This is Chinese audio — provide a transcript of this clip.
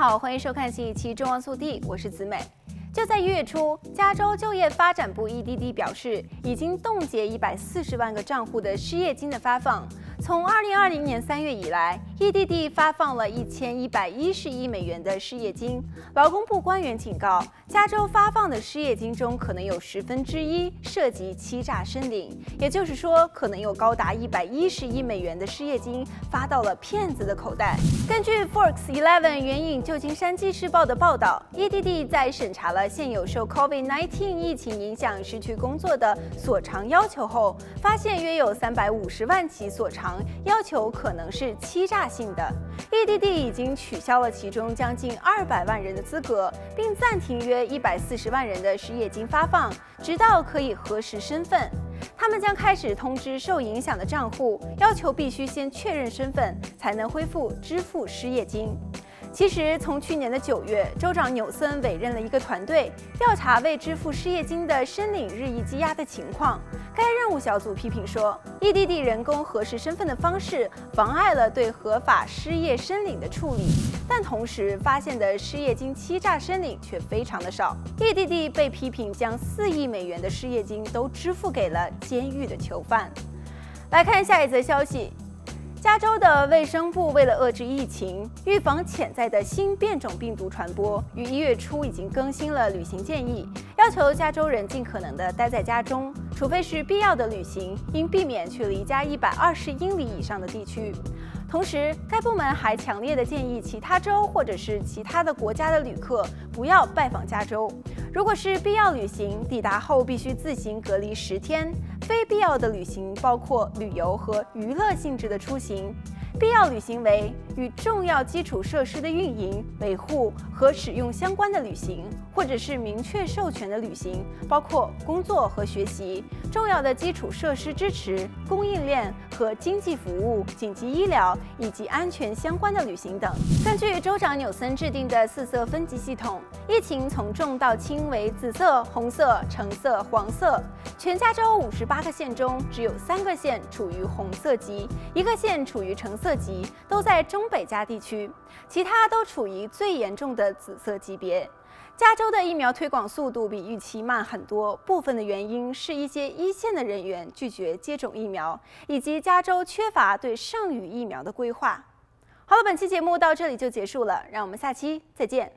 好，欢迎收看新一期《中望速递》，我是子美。就在一月初，加州就业发展部 （EDD） 表示，已经冻结一百四十万个账户的失业金的发放。从二零二零年三月以来，EDD 发放了一千一百一十亿美元的失业金。劳工部官员警告，加州发放的失业金中可能有十分之一涉及欺诈申领，也就是说，可能有高达一百一十亿美元的失业金发到了骗子的口袋。根据 Fox Eleven 援引旧金山纪事报的报道，EDD 在审查了现有受 COVID-19 疫情影响失去工作的索偿要求后，发现约有三百五十万起索偿。要求可能是欺诈性的，EDD 已经取消了其中将近二百万人的资格，并暂停约一百四十万人的失业金发放，直到可以核实身份。他们将开始通知受影响的账户，要求必须先确认身份，才能恢复支付失业金。其实，从去年的九月，州长纽森委任了一个团队调查未支付失业金的申领日益积压的情况。该任务小组批评说，EDD 人工核实身份的方式妨碍了对合法失业申领的处理，但同时发现的失业金欺诈申领却非常的少。EDD 被批评将四亿美元的失业金都支付给了监狱的囚犯。来看下一则消息。加州的卫生部为了遏制疫情，预防潜在的新变种病毒传播，于一月初已经更新了旅行建议，要求加州人尽可能的待在家中，除非是必要的旅行，应避免去离家一百二十英里以上的地区。同时，该部门还强烈的建议其他州或者是其他的国家的旅客不要拜访加州。如果是必要旅行，抵达后必须自行隔离十天。非必要的旅行包括旅游和娱乐性质的出行。必要旅行为与重要基础设施的运营、维护和使用相关的旅行，或者是明确授权的旅行，包括工作和学习、重要的基础设施支持、供应链和经济服务、紧急医疗以及安全相关的旅行等。根据州长纽森制定的四色分级系统，疫情从重到轻为紫色、红色、橙色、黄色。全加州五十八个县中，只有三个县处于红色级，一个县处于橙色级，都在中北加地区，其他都处于最严重的紫色级别。加州的疫苗推广速度比预期慢很多，部分的原因是一些一线的人员拒绝接种疫苗，以及加州缺乏对剩余疫苗的规划。好了，本期节目到这里就结束了，让我们下期再见。